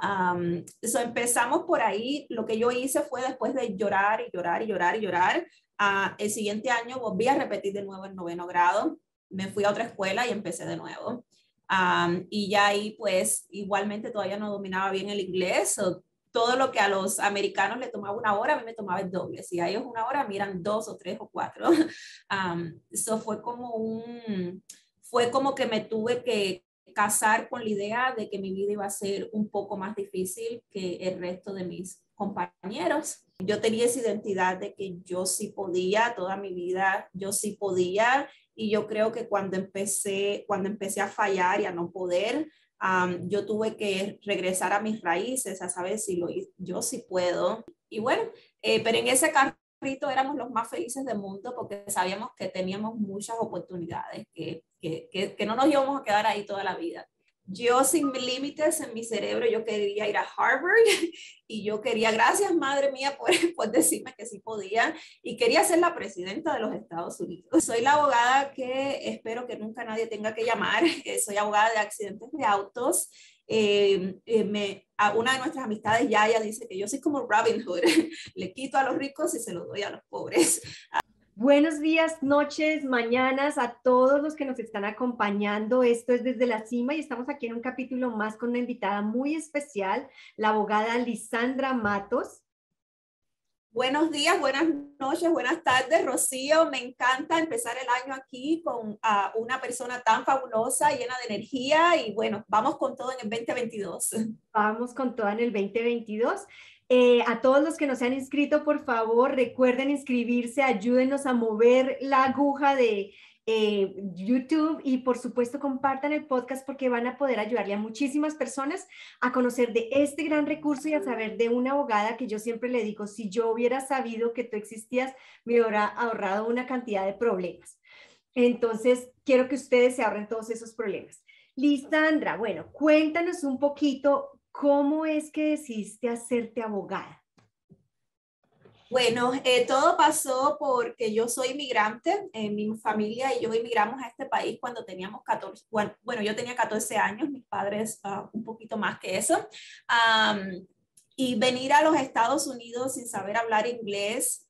Um, empezamos por ahí. Lo que yo hice fue después de llorar y llorar y llorar y llorar. Uh, el siguiente año volví a repetir de nuevo el noveno grado. Me fui a otra escuela y empecé de nuevo. Um, y ya ahí, pues, igualmente todavía no dominaba bien el inglés. O todo lo que a los americanos le tomaba una hora, a mí me tomaba el doble. Si a ellos una hora, miran dos o tres o cuatro. Eso um, fue como un, fue como que me tuve que casar con la idea de que mi vida iba a ser un poco más difícil que el resto de mis compañeros. Yo tenía esa identidad de que yo sí podía, toda mi vida yo sí podía y yo creo que cuando empecé, cuando empecé a fallar y a no poder, yo tuve que regresar a mis raíces, a saber si lo, yo sí puedo. Y bueno, eh, pero en ese carrito éramos los más felices del mundo porque sabíamos que teníamos muchas oportunidades, que, que, que no nos íbamos a quedar ahí toda la vida yo sin límites en mi cerebro, yo quería ir a Harvard y yo quería, gracias madre mía por, por, decirme que sí podía y quería ser la presidenta de los Estados Unidos. Soy la abogada que espero que nunca nadie tenga que llamar, soy abogada de accidentes de autos. Eh, eh, me, a una de nuestras amistades, ya ella dice que yo soy como Robin Hood, le quito a los ricos y se los doy a los pobres. Buenos días, noches, mañanas a todos los que nos están acompañando. Esto es desde la cima y estamos aquí en un capítulo más con una invitada muy especial, la abogada Lisandra Matos. Buenos días, buenas noches, buenas tardes, Rocío. Me encanta empezar el año aquí con ah, una persona tan fabulosa, llena de energía y bueno, vamos con todo en el 2022. Vamos con todo en el 2022. Eh, a todos los que nos han inscrito, por favor, recuerden inscribirse, ayúdenos a mover la aguja de eh, YouTube y por supuesto compartan el podcast porque van a poder ayudarle a muchísimas personas a conocer de este gran recurso y a saber de una abogada que yo siempre le digo, si yo hubiera sabido que tú existías, me hubiera ahorrado una cantidad de problemas. Entonces, quiero que ustedes se ahorren todos esos problemas. Lisandra, bueno, cuéntanos un poquito ¿Cómo es que decidiste hacerte abogada? Bueno, eh, todo pasó porque yo soy inmigrante, eh, mi familia y yo emigramos a este país cuando teníamos 14, bueno, yo tenía 14 años, mis padres uh, un poquito más que eso. Y venir a los Estados Unidos sin saber hablar inglés.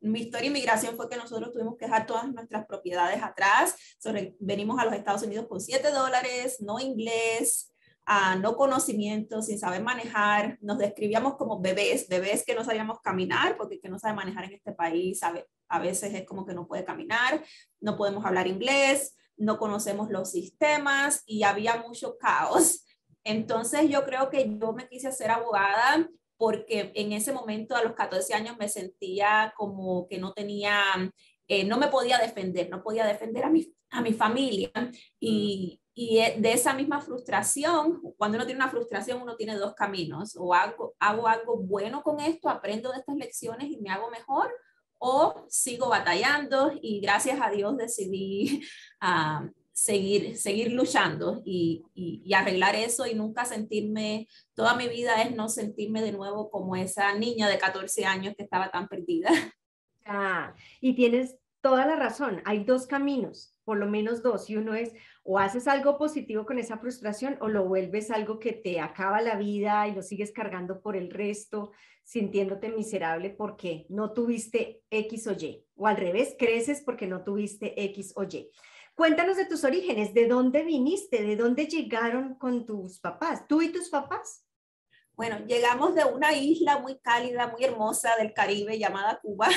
Mi historia de inmigración fue que nosotros tuvimos que dejar todas nuestras propiedades atrás. Sobre, venimos a los Estados Unidos con 7 dólares, no inglés, a no conocimiento, sin saber manejar, nos describíamos como bebés, bebés que no sabíamos caminar, porque que no sabe manejar en este país sabe, a veces es como que no puede caminar, no podemos hablar inglés, no conocemos los sistemas y había mucho caos. Entonces yo creo que yo me quise hacer abogada porque en ese momento a los 14 años me sentía como que no tenía, eh, no me podía defender, no podía defender a mi, a mi familia. Y, y e, de esa misma frustración, cuando uno tiene una frustración, uno tiene dos caminos. O hago, hago algo bueno con esto, aprendo de estas lecciones y me hago mejor, o sigo batallando y gracias a Dios decidí uh, seguir, seguir luchando y, y, arreglar eso y nunca sentirme, toda mi vida es no sentirme de nuevo como esa niña de 14 años que estaba tan perdida. Ah, y tienes toda la razón, hay dos caminos, por lo menos dos, y uno es o haces algo positivo con esa frustración o lo vuelves algo que te acaba la vida y lo sigues cargando por el resto, sintiéndote miserable porque no tuviste X o Y. O al revés, creces porque no tuviste X o Y. Cuéntanos de tus orígenes, ¿de dónde viniste? ¿De dónde llegaron con tus papás? ¿Tú y tus papás? Bueno, llegamos de una isla muy cálida, muy hermosa del Caribe llamada Cuba.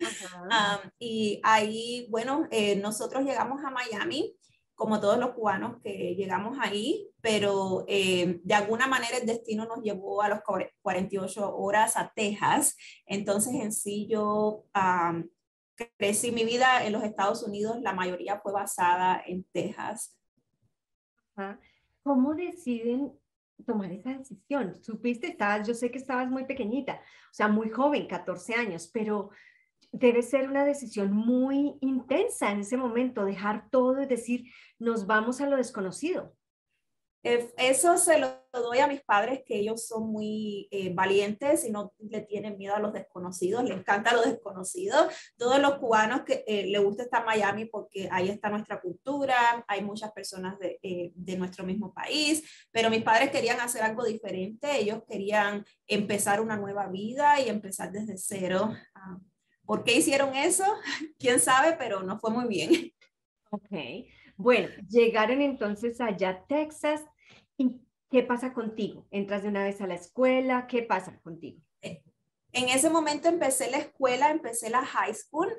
y ahí, bueno, eh, nosotros llegamos a Miami como todos los cubanos que llegamos ahí, pero eh, de alguna manera el destino nos llevó a los 48 horas a Texas. Entonces, en sí, yo crecí mi vida en los Estados Unidos, la mayoría fue basada en Texas. ¿Cómo deciden tomar esa decisión? Supiste, estabas, yo sé que estabas muy pequeñita, o sea, muy joven, 14 años, pero debe ser una decisión muy intensa en ese momento, dejar todo y decir, nos vamos a lo desconocido. Eh, eso se lo doy a mis padres, que ellos son muy eh, valientes y no le tienen miedo a los desconocidos, les encanta lo desconocido. Todos los cubanos que eh, le gusta estar Miami porque ahí está nuestra cultura, hay muchas personas de, de, nuestro mismo país, pero mis padres querían hacer algo diferente, ellos querían empezar una nueva vida y empezar desde cero. Ah, ¿Por qué hicieron eso? ¿Quién sabe? Pero no fue muy bien. Ok. Bueno, llegaron entonces allá a Texas ¿Y qué pasa contigo? ¿Entras de una vez a la escuela? ¿Qué pasa contigo? En ese momento empecé la escuela, empecé la high school,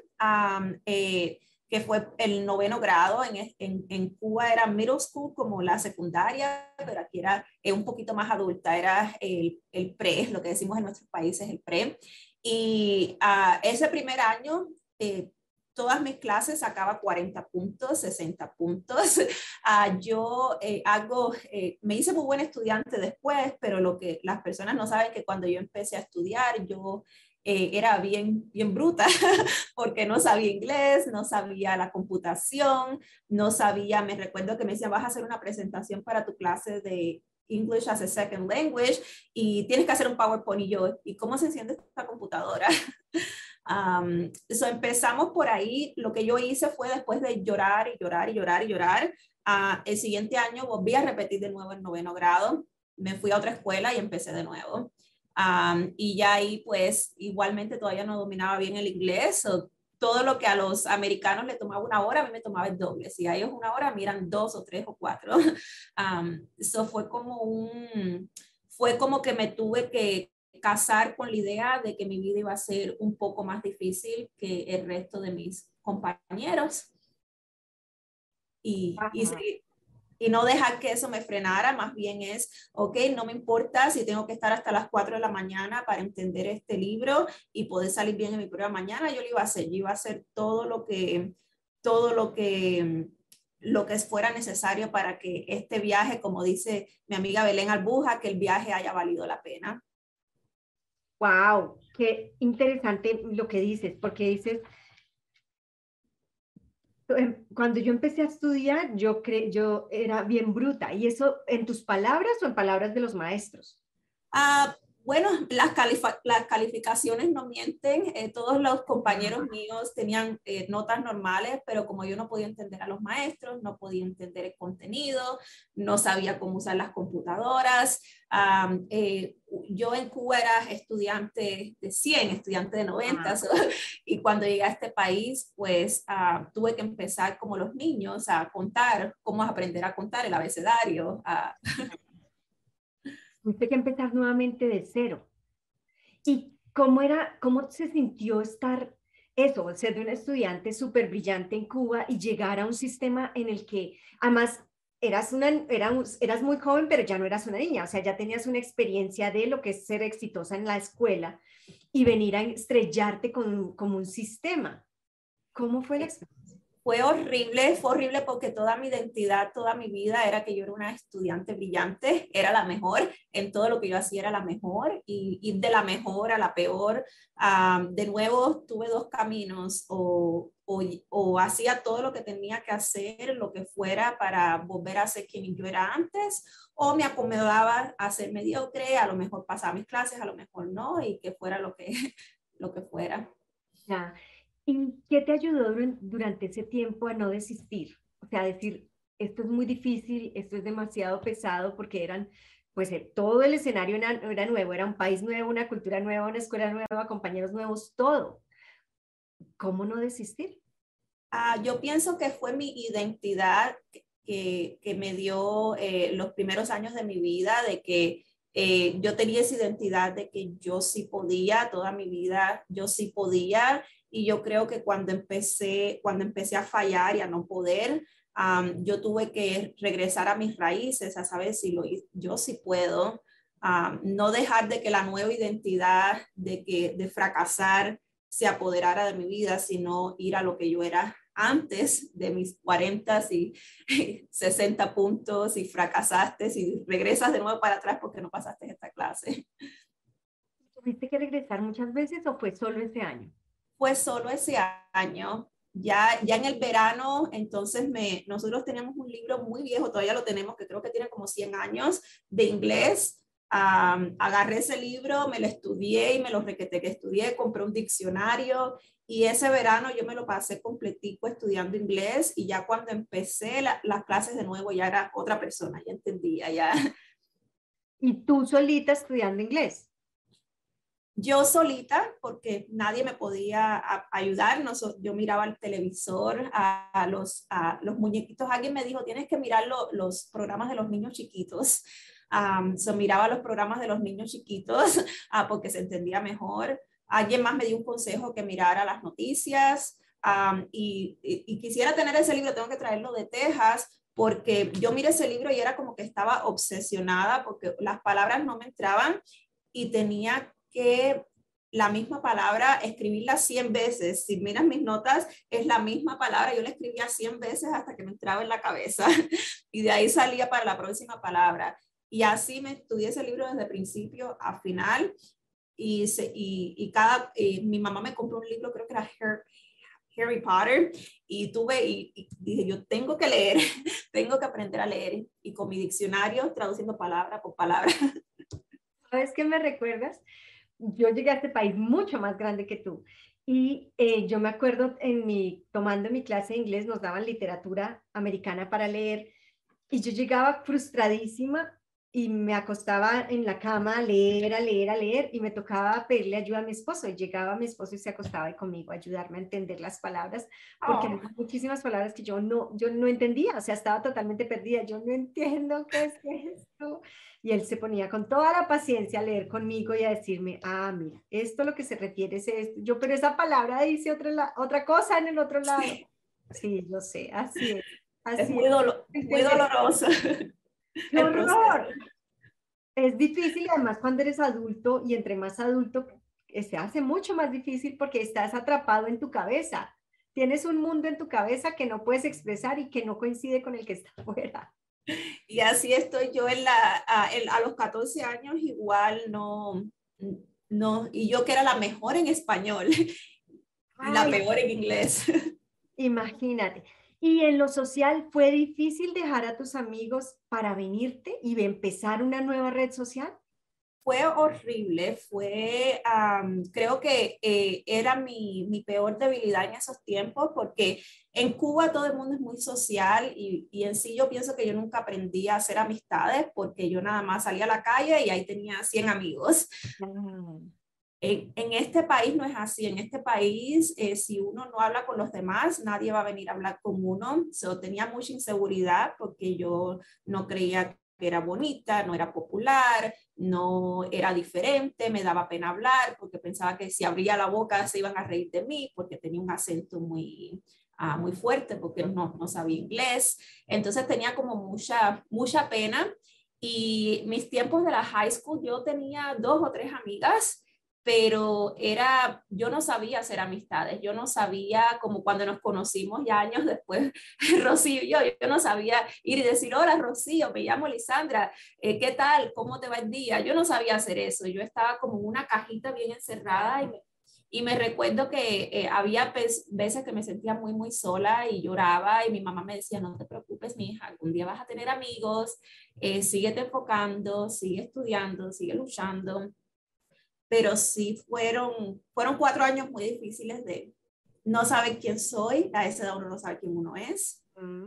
eh, que fue el noveno grado. En, en, en, Cuba era middle school como la secundaria, pero aquí era eh, un poquito más adulta, era el, el pre, lo que decimos en nuestros países, el pre. Y uh, ese primer año eh, todas mis clases sacaba 40 puntos, 60 puntos. Uh, yo eh, hago, eh, me hice muy buen estudiante después, pero lo que las personas no saben que cuando yo empecé a estudiar, yo eh, era bien, bien bruta, porque no sabía inglés, no sabía la computación, no sabía, me recuerdo que me decían, vas a hacer una presentación para tu clase de English as a Second Language y tienes que hacer un PowerPoint y yo, ¿y cómo se enciende esta computadora? Um, empezamos por ahí. Lo que yo hice fue después de llorar y llorar y llorar y llorar. Uh, el siguiente año volví a repetir de nuevo el noveno grado. Me fui a otra escuela y empecé de nuevo. Um, y ya ahí, pues, igualmente todavía no dominaba bien el inglés. O todo lo que a los americanos le tomaba una hora, a mí me tomaba el doble. Si a ellos una hora, miran dos o tres o cuatro. Um, eso fue como un, fue como que me tuve que casar con la idea de que mi vida iba a ser un poco más difícil que el resto de mis compañeros. Y, y, y, no dejar que eso me frenara, más bien es, ok, no me importa si tengo que estar hasta las 4 de la mañana para entender este libro y poder salir bien en mi prueba mañana, yo lo iba a hacer, yo iba a hacer todo lo que, todo lo que lo que fuera necesario para que este viaje, como dice mi amiga Belén Albuja, que el viaje haya valido la pena. Wow, qué interesante lo que dices, porque dices, cuando yo empecé a estudiar, yo, cre yo era bien bruta. ¿Y eso en tus palabras o en palabras de los maestros? Ah, bueno, las, las, calificaciones no mienten. Eh, todos los compañeros míos tenían eh, notas normales, pero como yo no podía entender a los maestros, no podía entender el contenido, no sabía cómo usar las computadoras. Eh, yo en Cuba era estudiante de 100, estudiante de 90, y cuando llegué a este país, pues ah, tuve que empezar como los niños a contar, cómo aprender a contar el abecedario. Tuviste que empezar nuevamente de cero. ¿Y cómo era, cómo se sintió estar eso, ser de un estudiante súper brillante en Cuba y llegar a un sistema en el que además eras, una, eras muy joven, pero ya no eras una niña, o sea, ya tenías una experiencia de lo que es ser exitosa en la escuela y venir a estrellarte con, como un sistema. ¿Cómo fue la experiencia? Fue horrible, fue horrible porque toda mi identidad, toda mi vida era que yo era una estudiante brillante, era la mejor, en todo lo que yo hacía era la mejor y ir de la mejor a la peor. de nuevo, tuve dos caminos, o, o, o, hacía todo lo que tenía que hacer, lo que fuera para volver a ser quien yo era antes, o me acomodaba a ser mediocre, a lo mejor pasaba mis clases, a lo mejor no, y que fuera lo que, lo que fuera. Ya. ¿Y qué te ayudó durante ese tiempo a no desistir? O sea, decir, esto es muy difícil, esto es demasiado pesado, porque eran, pues todo el escenario era, nuevo, era un país nuevo, una cultura nueva, una escuela nueva, compañeros nuevos, todo. ¿Cómo no desistir? Ah, yo pienso que fue mi identidad que, que me dio eh, los primeros años de mi vida, de que eh, yo tenía esa identidad de que yo sí podía, toda mi vida yo sí podía y yo creo que cuando empecé, cuando empecé a fallar y a no poder, yo tuve que regresar a mis raíces, a saber si lo, yo sí puedo, no dejar de que la nueva identidad de, que, de fracasar se apoderara de mi vida, sino ir a lo que yo era antes de mis 40 y 60 puntos y fracasaste y regresas de nuevo para atrás porque no pasaste esta clase. ¿Tuviste que regresar muchas veces o fue solo ese año? Fue solo ese año. ya, ya en el verano, entonces me, nosotros teníamos un libro muy viejo, todavía lo tenemos, que creo que tiene como 100 años, de inglés. agarré ese libro, me lo estudié y me lo requeté que estudié, compré un diccionario y ese verano yo me lo pasé completico estudiando inglés y ya cuando empecé las clases de nuevo ya era otra persona, ya entendía, ya. ¿Y tú solita estudiando inglés? Yo solita, porque nadie me podía ayudar, yo miraba el televisor, a, los, a los muñequitos, alguien me dijo, tienes que mirar los programas de los niños chiquitos. Um, miraba los programas de los niños chiquitos uh, porque se entendía mejor. Alguien más me dio un consejo que mirara las noticias y, y, quisiera tener ese libro, tengo que traerlo de Texas porque yo miré ese libro y era como que estaba obsesionada porque las palabras no me entraban y tenía que la misma palabra, escribirla 100 veces. Si miras mis notas, es la misma palabra. Yo la escribía 100 veces hasta que me entraba en la cabeza y de ahí salía para la próxima palabra. Y así me estudié ese libro desde principio a final. Y, y, cada, mi mamá me compró un libro, creo que era Harry, Potter, y tuve, y, y, dije, yo tengo que leer, tengo que aprender a leer. Y con mi diccionario, traduciendo palabra por palabra. ¿Sabes qué me recuerdas? Yo llegué a este país mucho más grande que tú. Y eh, yo me acuerdo en mi, tomando mi clase de inglés, nos daban literatura americana para leer y yo llegaba frustradísima y me acostaba en la cama a leer, a leer, a leer y me tocaba pedirle ayuda a mi esposo y llegaba mi esposo y se acostaba ahí conmigo a ayudarme a entender las palabras porque oh. muchísimas palabras que yo no, yo no entendía, o sea, estaba totalmente perdida, yo no entiendo qué es esto. Y él se ponía con toda la paciencia a leer conmigo y a decirme, ah, mira, esto lo que se refiere es esto. Yo, pero esa palabra dice otra, otra cosa en el otro lado. Sí, yo sé, así es. Así es muy, doloroso. ¡Qué horror! Es difícil, además, cuando eres adulto y entre más adulto, eh, se hace mucho más difícil porque estás atrapado en tu cabeza. Tienes un mundo en tu cabeza que no puedes expresar y que no coincide con el que está afuera. Y así estoy yo en la, a, a, los 14 años, igual no, no, y yo que era la mejor en español, la peor en inglés. Imagínate. ¿Y en lo social fue difícil dejar a tus amigos para venirte y empezar una nueva red social? fue horrible, fue, creo que eh, era mi, mi, peor debilidad en esos tiempos, porque en Cuba todo el mundo es muy social y, y, en sí yo pienso que yo nunca aprendí a hacer amistades, porque yo nada más salía a la calle y ahí tenía 100 amigos. En, en, este país no es así, en este país eh, si uno no habla con los demás, nadie va a venir a hablar con uno. So, tenía mucha inseguridad porque yo no creía que era bonita, no era popular, no era diferente, me daba pena hablar porque pensaba que si abría la boca se iban a reír de mí porque tenía un acento muy, uh, muy fuerte porque no, no sabía inglés. Entonces tenía como mucha, mucha pena y mis tiempos de la high school yo tenía dos o tres amigas pero era, yo no sabía hacer amistades, yo no sabía, como cuando nos conocimos ya años después, Rocío y yo, yo no sabía ir y decir, hola Rocío, me llamo Lisandra, eh, ¿qué tal? ¿Cómo te va el día? Yo no sabía hacer eso, yo estaba como una cajita bien encerrada y me, y me recuerdo que eh, había veces que me sentía muy, muy sola y lloraba y mi mamá me decía, no te preocupes, mi hija, algún día vas a tener amigos, eh, síguete enfocando, sigue estudiando, sigue luchando pero sí fueron, fueron cuatro años muy difíciles de no saber quién soy, a esa edad uno no sabe quién uno es, mm.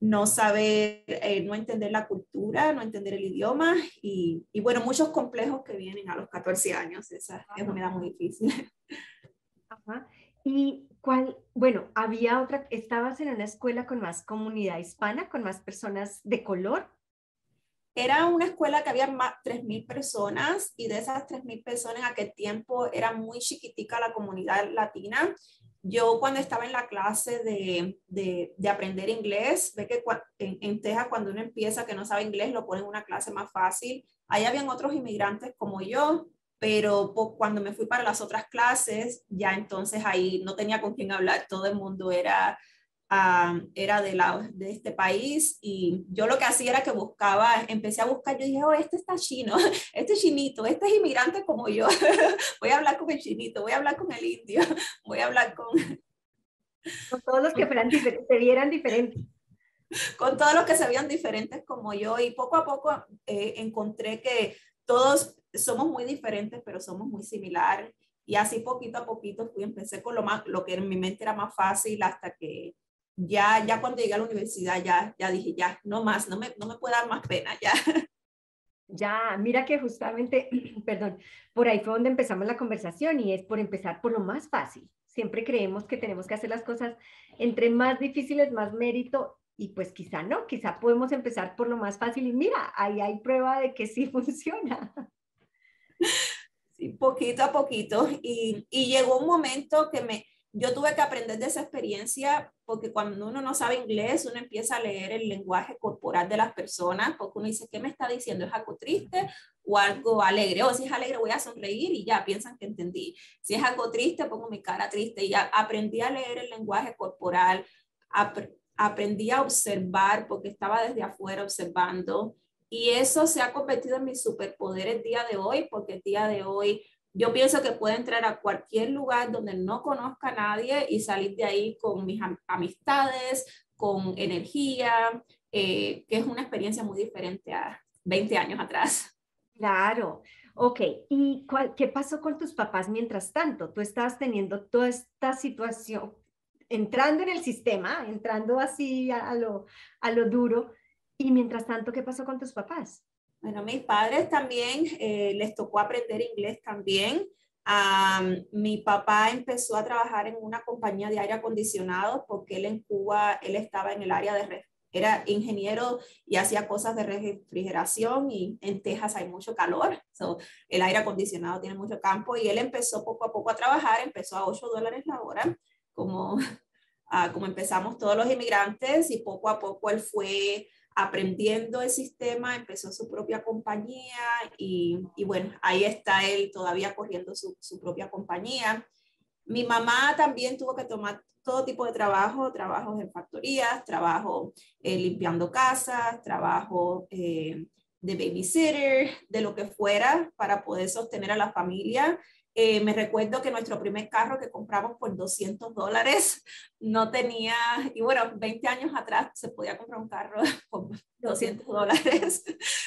no saber, eh, no entender la cultura, no entender el idioma y, y, bueno, muchos complejos que vienen a los 14 años, esa es una edad muy difícil. Ajá. Y cuál, bueno, había otra, estabas en una escuela con más comunidad hispana, con más personas de color. Era una escuela que había más 3.000 personas y de esas 3.000 personas en aquel tiempo era muy chiquitica la comunidad latina. Yo cuando estaba en la clase de, de, de aprender inglés, ve que en, en, Texas cuando uno empieza que no sabe inglés lo ponen en una clase más fácil. Ahí habían otros inmigrantes como yo, pero cuando me fui para las otras clases, ya entonces ahí no tenía con quién hablar, todo el mundo era era de, la, de este país y yo lo que hacía era que buscaba, empecé a buscar, yo dije, oh, este está chino, este es chinito, este es inmigrante como yo, voy a hablar con el chinito, voy a hablar con el indio, voy a hablar con... Con todos los que fueran se vieran diferentes. Con todos los que se veían diferentes como yo y poco a poco eh, encontré que todos somos muy diferentes, pero somos muy similares. Y así poquito a poquito fui, empecé con lo, más, lo que en mi mente era más fácil hasta que ya, ya cuando llegué a la universidad ya, ya dije, ya, no más, no me, no me puede dar más pena, ya. Ya, mira que justamente, perdón, por ahí fue donde empezamos la conversación y es por empezar por lo más fácil. Siempre creemos que tenemos que hacer las cosas entre más difíciles, más mérito y pues quizá no, quizá podemos empezar por lo más fácil y mira, ahí hay prueba de que sí funciona. Sí, poquito a poquito y, y llegó un momento que me, yo tuve que aprender de esa experiencia porque cuando uno no sabe inglés, uno empieza a leer el lenguaje corporal de las personas, porque uno dice, ¿qué me está diciendo? ¿Es algo triste o algo alegre? O si es alegre voy a sonreír y ya piensan que entendí. Si es algo triste, pongo mi cara triste y ya aprendí a leer el lenguaje corporal, aprendí a observar porque estaba desde afuera observando y eso se ha convertido en mi superpoder el día de hoy, porque el día de hoy yo pienso que puedo entrar a cualquier lugar donde no conozca a nadie y salir de ahí con mis amistades, con energía, eh, que es una experiencia muy diferente a 20 años atrás. Claro. Ok, ¿y qué pasó con tus papás mientras tanto? Tú estabas teniendo toda esta situación, entrando en el sistema, entrando así a, lo, a lo duro, y mientras tanto, ¿qué pasó con tus papás? Bueno, mis padres también eh, les tocó aprender inglés también. mi papá empezó a trabajar en una compañía de aire acondicionado porque él en Cuba, él estaba en el área de, era ingeniero y hacía cosas de refrigeración y en Texas hay mucho calor, so, el aire acondicionado tiene mucho campo y él empezó poco a poco a trabajar, empezó a 8 dólares la hora, como, como empezamos todos los inmigrantes y poco a poco él fue aprendiendo el sistema, empezó su propia compañía y, bueno, ahí está él todavía corriendo su, propia compañía. Mi mamá también tuvo que tomar todo tipo de trabajo, trabajos en factorías, trabajo eh, limpiando casas, trabajo eh, de babysitter, de lo que fuera para poder sostener a la familia. Eh, me recuerdo que nuestro primer carro que compramos por 200 dólares no tenía, y bueno, 20 años atrás se podía comprar un carro por 200 dólares.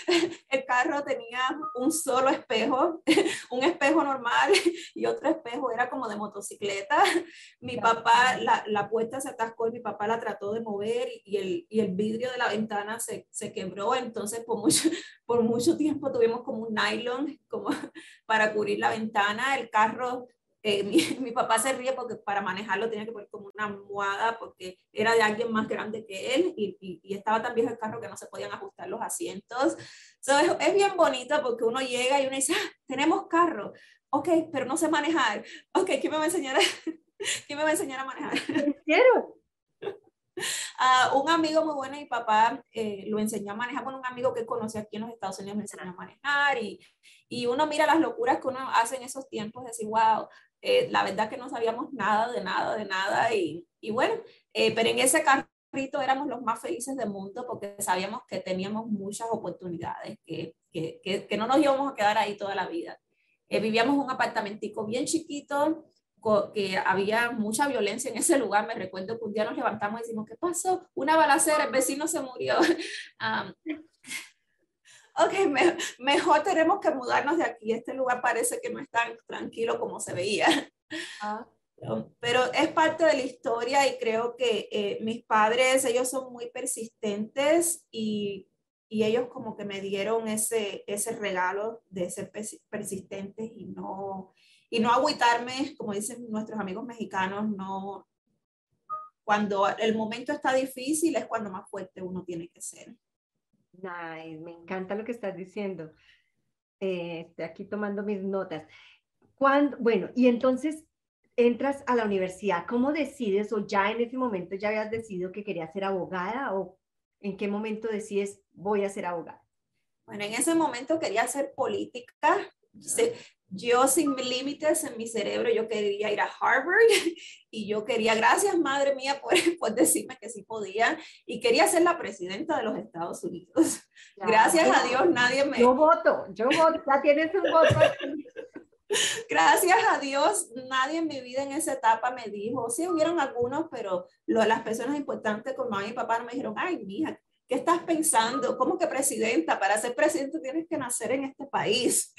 El carro tenía un solo espejo, un espejo normal y otro espejo era como de motocicleta. Mi papá, la, la puerta se atascó y mi papá la trató de mover y el, y el vidrio de la ventana se, se quebró, entonces por mucho, por mucho tiempo tuvimos como un nylon como para cubrir la ventana. El carro eh, mi, papá se ríe porque para manejarlo tenía que poner como una almohada porque era de alguien más grande que él y, y, estaba tan viejo el carro que no se podían ajustar los asientos. es, bien bonito porque uno llega y uno dice, ah, tenemos carro, ok, pero no sé manejar, ok, ¿quién me va a enseñar a, ¿quién me va a, enseñar a manejar? Quiero. Uh, un amigo muy bueno, mi papá eh, lo enseñó a manejar con un amigo que conocí aquí en los Estados Unidos, me enseñó a manejar y, y uno mira las locuras que uno hace en esos tiempos, decir, wow, eh, la verdad que no sabíamos nada de nada, de nada. Y, y bueno, eh, pero en ese carrito éramos los más felices del mundo porque sabíamos que teníamos muchas oportunidades, que, que, que, no nos íbamos a quedar ahí toda la vida. Vivíamos un apartamentico bien chiquito, que había mucha violencia en ese lugar. Me recuerdo que un día nos levantamos y decimos, ¿qué pasó? Una balacera, el vecino se murió. Um, ok, mejor tenemos que mudarnos de aquí, este lugar parece que no es tan tranquilo como se veía. Ah. Pero es parte de la historia y creo que eh, mis padres, ellos son muy persistentes y, y, ellos como que me dieron ese, ese regalo de ser persistentes y no, y no agüitarme, como dicen nuestros amigos mexicanos, no, cuando el momento está difícil es cuando más fuerte uno tiene que ser. Nice, me encanta lo que estás diciendo. Eh, estoy aquí tomando mis notas. Cuando, bueno, y entonces entras a la universidad, ¿cómo decides o ya en ese momento ya habías decidido que querías ser abogada o en qué momento decides voy a ser abogada? Bueno, en ese momento quería hacer política. Yo sin límites en mi cerebro, yo quería ir a Harvard y yo quería, gracias madre mía por, por decirme que sí podía y quería ser la presidenta de los Estados Unidos. Gracias a Dios nadie me... Yo voto, yo voto, ya tienes un voto. gracias a Dios, nadie en mi vida en esa etapa me dijo, sí hubieron algunos, pero lo, las personas importantes como mamá y papá no me dijeron, ay, mija, ¿qué estás pensando? ¿Cómo que presidenta? Para ser presidente tienes que nacer en este país.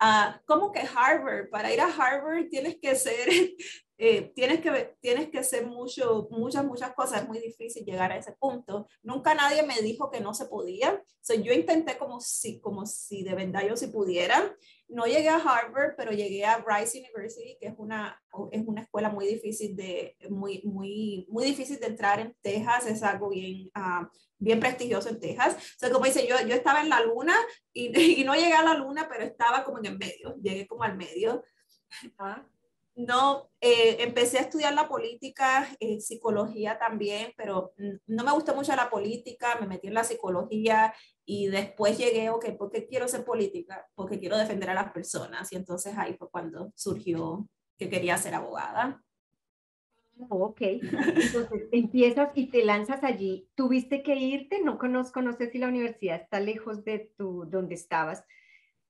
Uh, ¿Cómo que Harvard? Para ir a Harvard tienes que ser eh, tienes, que, tienes que hacer mucho, muchas, muchas cosas, es muy difícil llegar a ese punto. Nunca nadie me dijo que no se podía. So, yo intenté como si, como si de verdad yo si pudiera. No llegué a Harvard, pero llegué a Rice University, que es una, es una escuela muy difícil de, muy, muy, muy difícil de entrar en Texas, es algo bien, uh, bien prestigioso en Texas. O sea, como dice, yo, yo estaba en la luna y, y, no llegué a la luna, pero estaba como en el medio, llegué como al medio. Ah. No, eh, empecé a estudiar la política, eh, psicología también, pero no me gustó mucho la política, me metí en la psicología y después llegué, ok, ¿por qué quiero ser política? Porque quiero defender a las personas y entonces ahí fue cuando surgió que quería ser abogada. Ok, entonces empiezas y te lanzas allí. ¿Tuviste que irte? No conozco, no sé si la universidad está lejos de tu, donde estabas.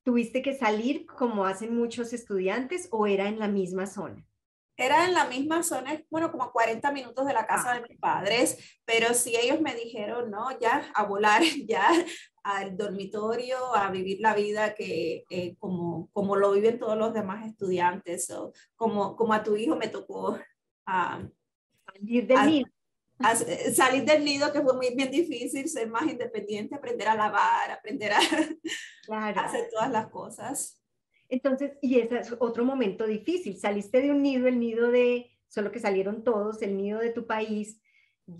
¿Tuviste que salir como hacen muchos estudiantes o era en la misma zona? Era en la misma zona, bueno, como a 40 minutos de la casa de mis padres, pero sí ellos me dijeron, no, ya a volar, ya al dormitorio, a vivir la vida que eh, como, como lo viven todos los demás estudiantes, o como, como a tu hijo me tocó uh, salir del eh, salir del nido, que fue muy bien difícil, ser más independiente, aprender a lavar, aprender a, hacer todas las cosas. Entonces, y ese es otro momento difícil, saliste de un nido, el nido de, solo que salieron todos, el nido de tu país,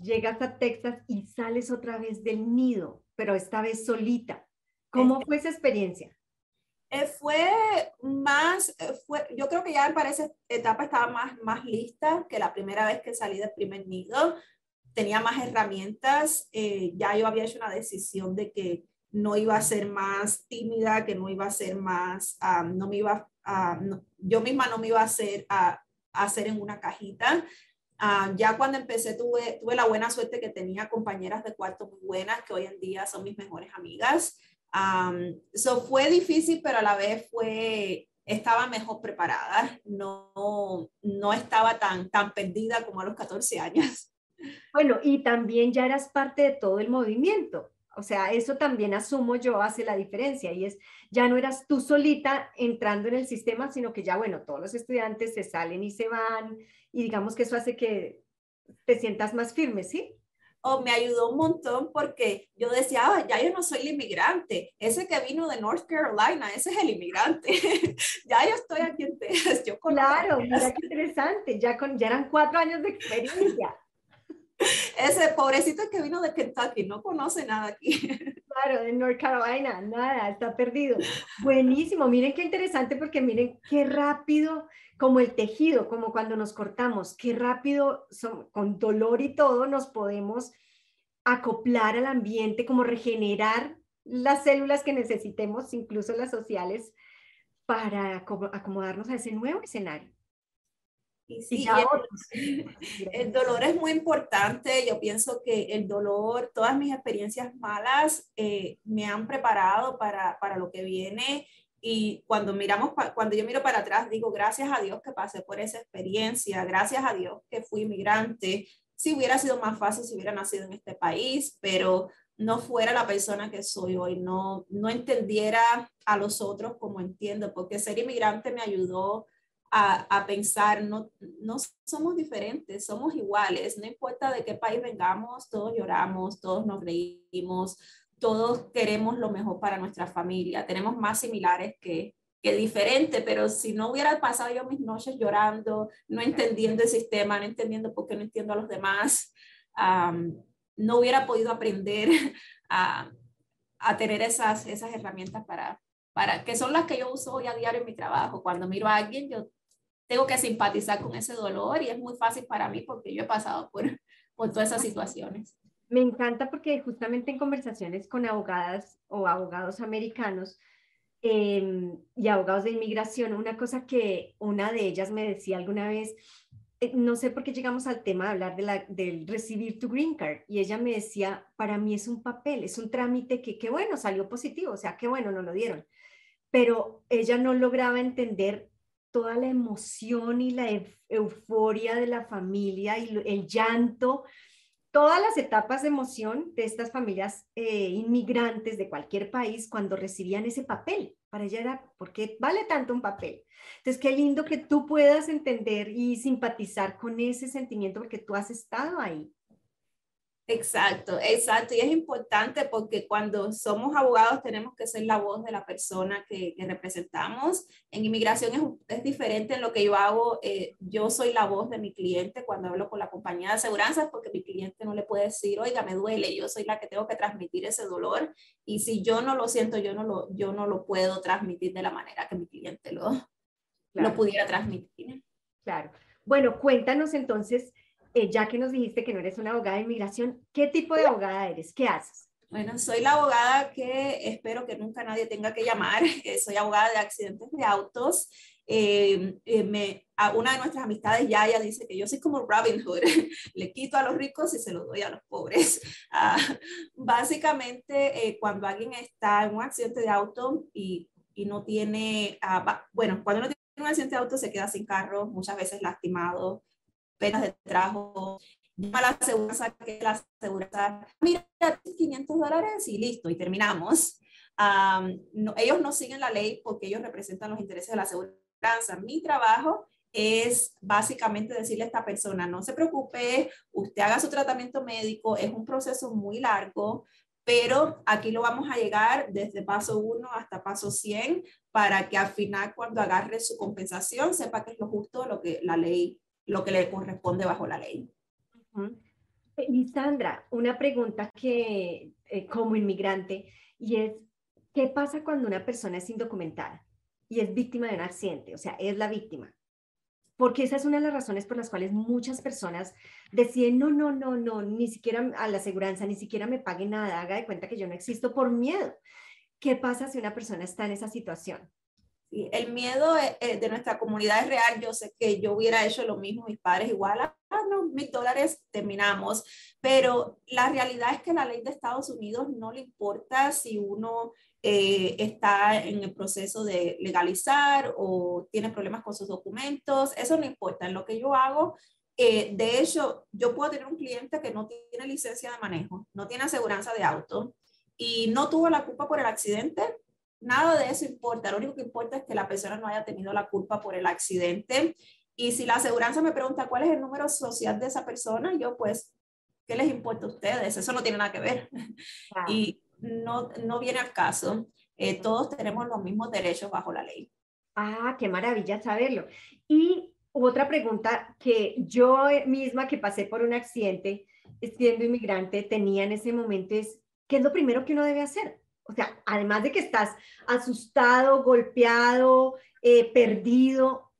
llegas a Texas y sales otra vez del nido, pero esta vez solita. ¿Cómo fue esa experiencia? Eh, fue más, eh, fue, yo creo que ya para esa etapa estaba más, más lista que la primera vez que salí del primer nido tenía más herramientas, eh, ya yo había hecho una decisión de que no iba a ser más tímida, que no iba a ser más, no me iba a, yo misma no me iba a hacer, a, hacer en una cajita. ya cuando empecé tuve, tuve la buena suerte que tenía compañeras de cuarto muy buenas, que hoy en día son mis mejores amigas. Eso fue difícil, pero a la vez fue, estaba mejor preparada, no, no estaba tan, tan perdida como a los 14 años. Bueno, y también ya eras parte de todo el movimiento. O sea, eso también asumo yo hace la diferencia y es, ya no eras tú solita entrando en el sistema, sino que ya, bueno, todos los estudiantes se salen y se van y digamos que eso hace que te sientas más firme, ¿sí? O me ayudó un montón porque yo decía, ya yo no soy el inmigrante, ese que vino de North Carolina, ese es el inmigrante, ya yo estoy aquí en Texas. Yo claro, mira qué interesante, ya, con, ya eran cuatro años de experiencia. Ese pobrecito que vino de Kentucky, no conoce nada aquí. Claro, de North Carolina, nada, está perdido. Buenísimo, miren qué interesante porque miren qué rápido, como el tejido, como cuando nos cortamos, qué rápido, son, con dolor y todo, nos podemos acoplar al ambiente, como regenerar las células que necesitemos, incluso las sociales, para acomodarnos a ese nuevo escenario. Sí, el, dolor es muy importante. Yo pienso que el dolor, todas mis experiencias malas eh, me han preparado para, para, lo que viene. Y cuando miramos, cuando yo miro para atrás, digo, gracias a Dios que pasé por esa experiencia, gracias a Dios que fui inmigrante. Si hubiera sido más fácil si hubiera nacido en este país, pero no fuera la persona que soy hoy, no, no entendiera a los otros como entiendo, porque ser inmigrante me ayudó a, pensar, no, no somos diferentes, somos iguales, no importa de qué país vengamos, todos lloramos, todos nos reímos, todos queremos lo mejor para nuestra familia, tenemos más similares que, que diferentes, pero si no hubiera pasado yo mis noches llorando, no entendiendo el sistema, no entendiendo por qué no entiendo a los demás, no hubiera podido aprender a, a tener esas, esas herramientas para, para, que son las que yo uso hoy a diario en mi trabajo. Cuando miro a alguien, yo tengo que simpatizar con ese dolor y es muy fácil para mí porque yo he pasado por, por todas esas situaciones. Me encanta porque justamente en conversaciones con abogadas o abogados americanos em, y abogados de inmigración, una cosa que una de ellas me decía alguna vez, eh, no sé por qué llegamos al tema de hablar de la, del recibir tu green card y ella me decía, para mí es un papel, es un trámite que qué bueno, salió positivo, o sea, qué bueno, no lo dieron pero ella no lograba entender toda la emoción y la euforia de la familia y el llanto, todas las etapas de emoción de estas familias eh, inmigrantes de cualquier país cuando recibían ese papel. Para ella era, ¿por qué vale tanto un papel? Entonces, qué lindo que tú puedas entender y simpatizar con ese sentimiento porque tú has estado ahí. Exacto, exacto. Y es importante porque cuando somos abogados tenemos que ser la voz de la persona que, representamos. En inmigración es, es, diferente en lo que yo hago. Eh, yo soy la voz de mi cliente cuando hablo con la compañía de aseguranzas porque mi cliente no le puede decir, oiga, me duele. Yo soy la que tengo que transmitir ese dolor. Y si yo no lo siento, yo no lo, yo no lo puedo transmitir de la manera que mi cliente lo, lo pudiera transmitir. Claro. Bueno, cuéntanos entonces eh, ya que nos dijiste que no eres una abogada de inmigración, ¿qué tipo de abogada eres? ¿Qué haces? Bueno, soy la abogada que espero que nunca nadie tenga que llamar. Eh, soy abogada de accidentes de autos. Eh, me, a una de nuestras amistades, ya ella dice que yo soy como Robin Hood, le quito a los ricos y se los doy a los pobres. Ah, básicamente, cuando alguien está en un accidente de auto y, y no tiene, ah, bueno, cuando no tiene un accidente de auto se queda sin carro, muchas veces lastimado, penas de trabajo, llama a la aseguranza, que la aseguranza, mira, 500 dólares y listo, y terminamos. ellos no siguen la ley porque ellos representan los intereses de la aseguranza. Mi trabajo es básicamente decirle a esta persona, no se preocupe, usted haga su tratamiento médico, es un proceso muy largo, pero aquí lo vamos a llegar desde paso 1 hasta paso 100 para que al final cuando agarre su compensación sepa que es lo justo lo que la ley lo que le corresponde bajo la ley. Y Sandra, una pregunta que eh, como inmigrante y es, ¿qué pasa cuando una persona es indocumentada y es víctima de un accidente? O sea, es la víctima. Porque esa es una de las razones por las cuales muchas personas deciden, no, no, no, no, ni siquiera a la aseguranza, ni siquiera me pague nada, haga de cuenta que yo no existo por miedo. ¿Qué pasa si una persona está en esa situación? El miedo eh, eh, de nuestra comunidad es real. Yo sé que yo hubiera hecho lo mismo, mis padres igual, ah, no, mil dólares, terminamos. Pero la realidad es que la ley de Estados Unidos no le importa si uno eh, está en el proceso de legalizar o tiene problemas con sus documentos. Eso no importa. En lo que yo hago, de hecho, yo puedo tener un cliente que no tiene licencia de manejo, no tiene aseguranza de auto y no tuvo la culpa por el accidente, Nada de eso importa, lo único que importa es que la persona no haya tenido la culpa por el accidente. Y si la aseguranza me pregunta cuál es el número social de esa persona, yo pues, ¿qué les importa a ustedes? Eso no tiene nada que ver. Y no, no viene al caso. Eh, todos tenemos los mismos derechos bajo la ley. Ah, qué maravilla saberlo. Y otra pregunta que yo misma que pasé por un accidente, siendo inmigrante, tenía en ese momento es, ¿qué es lo primero que uno debe hacer? O sea, además de que estás asustado, golpeado, eh, perdido,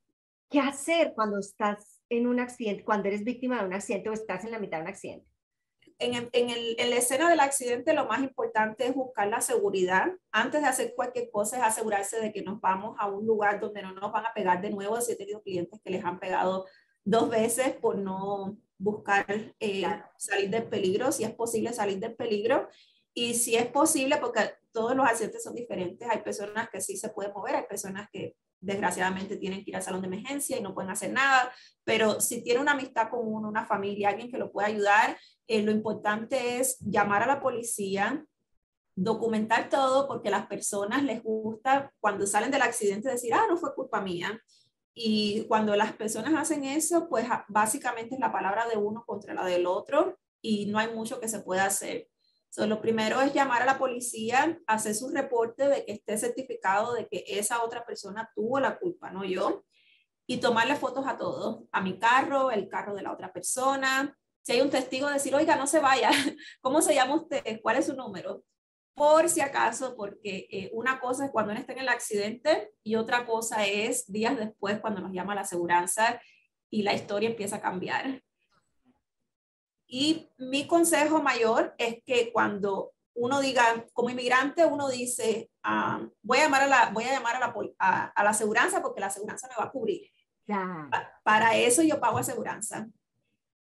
¿qué hacer cuando estás en un accidente, cuando eres víctima de un accidente o estás en la mitad de un accidente? En, en, el, en, la escena del accidente lo más importante es buscar la seguridad. Antes de hacer cualquier cosa es asegurarse de que nos vamos a un lugar donde no nos van a pegar de nuevo. Si he tenido clientes que les han pegado dos veces por no buscar eh, salir del peligro, si es posible salir del peligro. Y si es posible, porque todos los accidentes son diferentes, hay personas que sí se pueden mover, hay personas que desgraciadamente tienen que ir al salón de emergencia y no pueden hacer nada, pero si tiene una amistad con uno, una familia, alguien que lo pueda ayudar, eh, lo importante es llamar a la policía, documentar todo, porque a las personas les gusta cuando salen del accidente decir, ah, no fue culpa mía. Y cuando las personas hacen eso, pues básicamente es la palabra de uno contra la del otro y no hay mucho que se pueda hacer lo primero es llamar a la policía, hacer su reporte de que esté certificado de que esa otra persona tuvo la culpa, no yo, y tomarle fotos a todos, a mi carro, el carro de la otra persona. Si hay un testigo, decir, oiga, no se vaya, ¿cómo se llama usted? ¿Cuál es su número? Por si acaso, porque eh, una cosa es cuando uno está en el accidente y otra cosa es días después cuando nos llama la aseguranza y la historia empieza a cambiar. Y mi consejo mayor es que cuando uno diga, como inmigrante, uno dice, ah, voy, a llamar a la, voy a llamar a la, a, la aseguranza porque la aseguranza me va a cubrir. para eso yo pago aseguranza.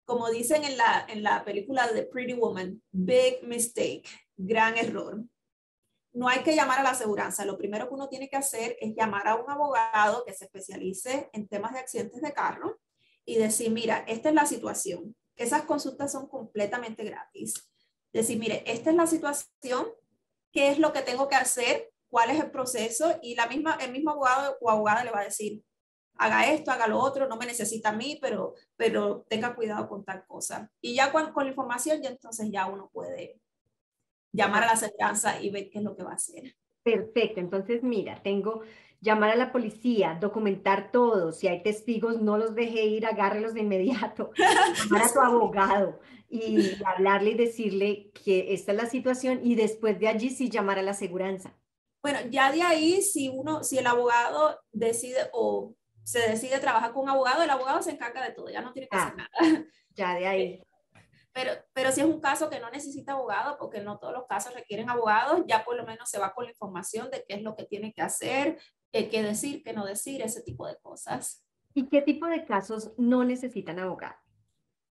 Como dicen en la, en la película de Pretty Woman, big mistake, gran error. no hay que llamar a la aseguranza. Lo primero que uno tiene que hacer es llamar a un abogado que se especialice en temas de accidentes de carro y decir, mira, esta es la situación. Esas consultas son completamente gratis. Decir, mire, esta es la situación, ¿qué es lo que tengo que hacer? ¿Cuál es el proceso? Y la misma, el mismo abogado o abogada le va a decir, haga esto, haga lo otro, no me necesita a mí, pero, pero tenga cuidado con tal cosa. Y ya con, la información, ya entonces ya uno puede llamar a la aseguranza y ver qué es lo que va a hacer. Perfecto, entonces mira, tengo llamar a la policía, documentar todo, si hay testigos no los deje ir, agárrelos de inmediato, llamar a tu abogado y hablarle y decirle que esta es la situación y después de allí sí llamar a la aseguranza. Bueno, ya de ahí si uno, si el abogado decide o se decide trabajar con un abogado, el abogado se encarga de todo, ya no tiene que hacer ah, nada. Ya de ahí. Eh, pero, pero si es un caso que no necesita abogado, porque no todos los casos requieren abogados, ya por lo menos se va con la información de qué es lo que tiene que hacer, eh, qué decir, qué no decir, ese tipo de cosas. ¿Y qué tipo de casos no necesitan abogado?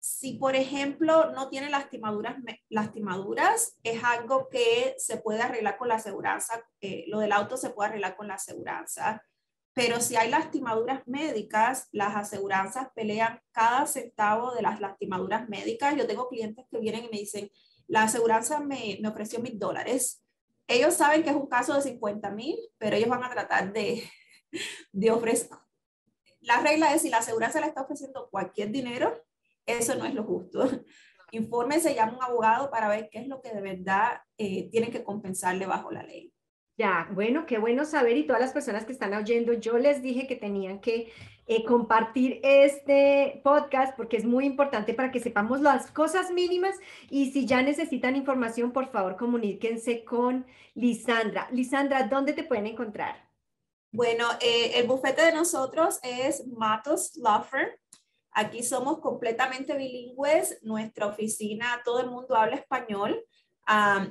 Si, por ejemplo, no tiene lastimaduras, lastimaduras, es algo que se puede arreglar con la aseguranza. Eh, lo del auto se puede arreglar con la aseguranza. Pero si hay lastimaduras médicas, las aseguranzas pelean cada centavo de las lastimaduras médicas. Yo tengo clientes que vienen y me dicen, la aseguranza me, me ofreció mil dólares. Ellos saben que es un caso de 50 mil, pero ellos van a tratar de, de ofrecer. La regla es si la aseguranza le está ofreciendo cualquier dinero, eso no es lo justo. Infórmense, llama un abogado para ver qué es lo que de verdad eh, tienen que compensarle bajo la ley. Ya, bueno, qué bueno saber y todas las personas que están oyendo, yo les dije que tenían que eh, compartir este podcast porque es muy importante para que sepamos las cosas mínimas y si ya necesitan información, por favor, comuníquense con Lisandra. Lisandra, ¿dónde te pueden encontrar? Bueno, eh, el bufete de nosotros es Matos Laffer. Aquí somos completamente bilingües. Nuestra oficina, todo el mundo habla español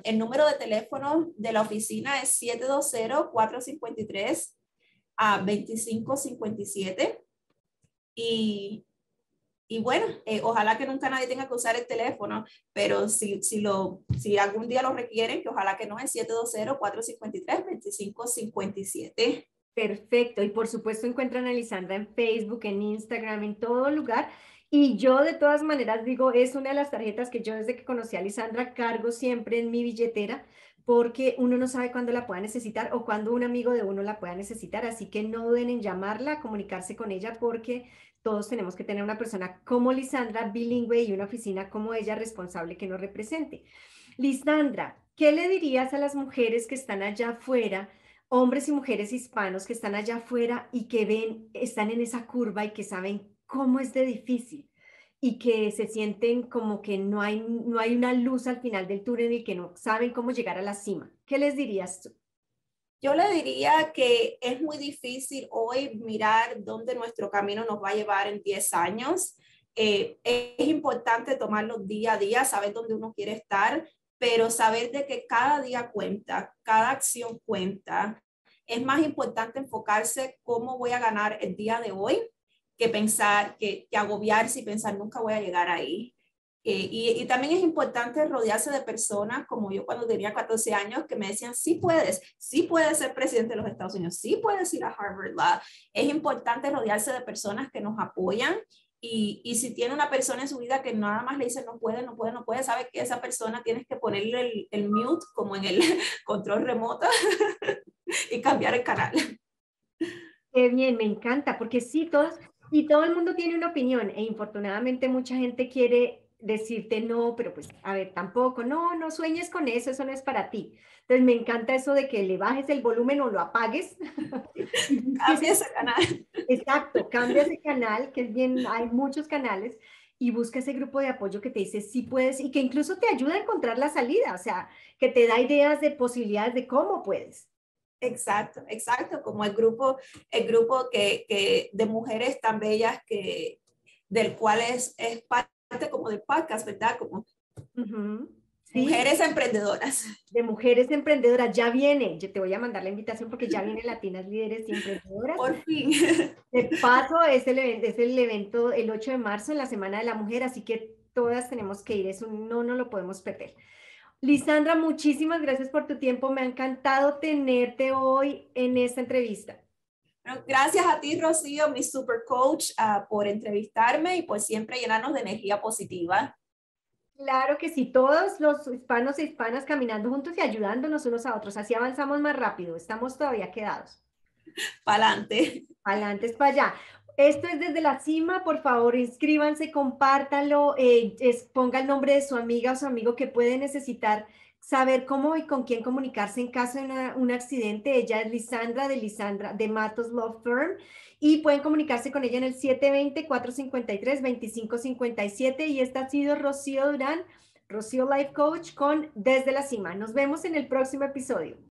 el número de teléfono de la oficina es 720-453-2557. Y, y bueno, eh, ojalá que nunca nadie tenga que usar el teléfono, pero si, si, lo, si algún día lo requieren, que ojalá que no es 720-453-2557. Perfecto. Y por supuesto encuentran a Lisandra en Facebook, en Instagram, en todo lugar. Y yo de todas maneras digo, es una de las tarjetas que yo desde que conocí a Lisandra cargo siempre en mi billetera porque uno no sabe cuándo la pueda necesitar o cuándo un amigo de uno la pueda necesitar. Así que no duden en llamarla, comunicarse con ella porque todos tenemos que tener una persona como Lisandra, bilingüe y una oficina como ella responsable que nos represente. Lisandra, ¿qué le dirías a las mujeres que están allá afuera? hombres y mujeres hispanos que están allá afuera y que ven, están en esa curva y que saben cómo es de difícil y que se sienten como que no hay, no hay una luz al final del túnel y que no saben cómo llegar a la cima. ¿Qué les dirías tú? Yo le diría que es muy difícil hoy mirar dónde nuestro camino nos va a llevar en 10 años. Eh, es importante tomarlo día a día, saber dónde uno quiere estar, pero saber de que cada día cuenta, cada acción cuenta. Es más importante enfocarse cómo voy a ganar el día de hoy que pensar, que, que agobiarse y pensar nunca voy a llegar ahí. Eh, y, y, también es importante rodearse de personas como yo cuando tenía 14 años que me decían, sí puedes, sí puedes ser presidente de los Estados Unidos, sí puedes ir a Harvard Law. Es importante rodearse de personas que nos apoyan y, y, si tiene una persona en su vida que nada más le dice no puede, no puede, no puede, sabe que esa persona tienes que ponerle el, el mute como en el control remoto y cambiar el canal. Qué bien, me encanta, porque sí, todos, y todo el mundo tiene una opinión e infortunadamente mucha gente quiere decirte no, pero pues a ver, tampoco, no, no sueñes con eso, eso no es para ti. Entonces me encanta eso de que le bajes el volumen o lo apagues. cambia ese canal. Exacto, cambia ese canal, que es bien, hay muchos canales y busca ese grupo de apoyo que te dice sí puedes y que incluso te ayuda a encontrar la salida, o sea, que te da ideas de posibilidades de cómo puedes. Exacto, exacto, como el grupo, el grupo que, que de mujeres tan bellas que, del cual es, es parte como del podcast, ¿verdad? Como mujeres emprendedoras. De mujeres emprendedoras, ya viene, yo te voy a mandar la invitación porque ya viene Latinas Líderes y Emprendedoras. Por fin. De paso, es el, es el evento el 8 de marzo en la Semana de la Mujer, así que todas tenemos que ir, eso no, no lo podemos perder. Lisandra, muchísimas gracias por tu tiempo. Me ha encantado tenerte hoy en esta entrevista. Gracias a ti, Rocío, mi super coach, uh, por entrevistarme y por siempre llenarnos de energía positiva. Claro que sí, todos los hispanos e hispanas caminando juntos y ayudándonos unos a otros. Así avanzamos más rápido. Estamos todavía quedados. Pa'lante. Pa'lante es para allá. Esto es desde la cima, por favor, inscríbanse, compártanlo, eh, ponga el nombre de su amiga o su amigo que puede necesitar saber cómo y con quién comunicarse en caso de un accidente. Ella es Lisandra de Lisandra de Matos Law Firm y pueden comunicarse con ella en el 720-453-2557 y esta ha sido Rocío Durán, Rocío Life Coach con Desde la Cima. Nos vemos en el próximo episodio.